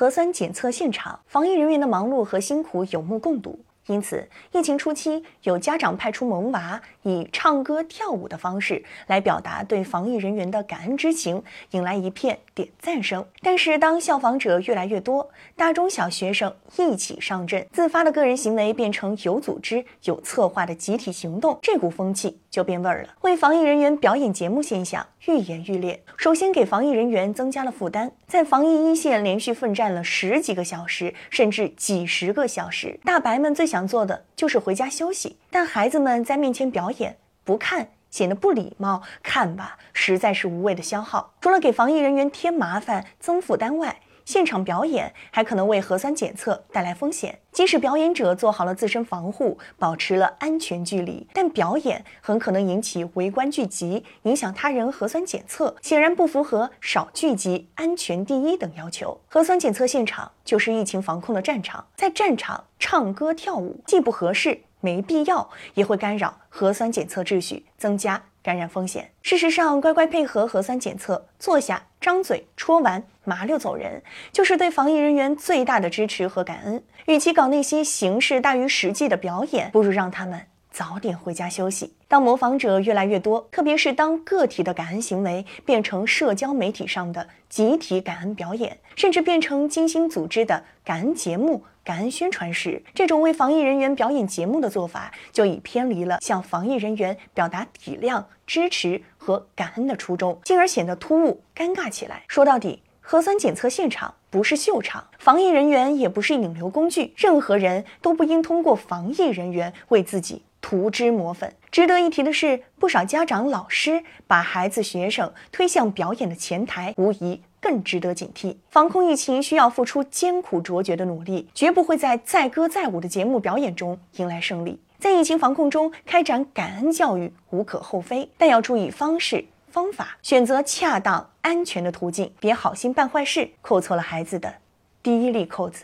核酸检测现场，防疫人员的忙碌和辛苦有目共睹。因此，疫情初期有家长派出萌娃，以唱歌跳舞的方式来表达对防疫人员的感恩之情，引来一片点赞声。但是，当效仿者越来越多，大中小学生一起上阵，自发的个人行为变成有组织、有策划的集体行动，这股风气就变味儿了。为防疫人员表演节目现象愈演愈烈，首先给防疫人员增加了负担，在防疫一线连续奋战了十几个小时，甚至几十个小时，大白们最想。做的就是回家休息，但孩子们在面前表演，不看显得不礼貌，看吧实在是无谓的消耗。除了给防疫人员添麻烦、增负担外，现场表演还可能为核酸检测带来风险。即使表演者做好了自身防护，保持了安全距离，但表演很可能引起围观聚集，影响他人核酸检测，显然不符合少聚集、安全第一等要求。核酸检测现场就是疫情防控的战场，在战场。唱歌跳舞既不合适，没必要，也会干扰核酸检测秩序，增加感染风险。事实上，乖乖配合核酸检测，坐下张嘴戳完麻溜走人，就是对防疫人员最大的支持和感恩。与其搞那些形式大于实际的表演，不如让他们。早点回家休息。当模仿者越来越多，特别是当个体的感恩行为变成社交媒体上的集体感恩表演，甚至变成精心组织的感恩节目、感恩宣传时，这种为防疫人员表演节目的做法，就已偏离了向防疫人员表达体谅、支持和感恩的初衷，进而显得突兀、尴尬起来。说到底，核酸检测现场不是秀场，防疫人员也不是引流工具，任何人都不应通过防疫人员为自己。涂脂抹粉。值得一提的是，不少家长、老师把孩子、学生推向表演的前台，无疑更值得警惕。防控疫情需要付出艰苦卓绝的努力，绝不会在载歌载舞的节目表演中迎来胜利。在疫情防控中开展感恩教育无可厚非，但要注意方式、方法，选择恰当、安全的途径，别好心办坏事，扣错了孩子的第一粒扣子。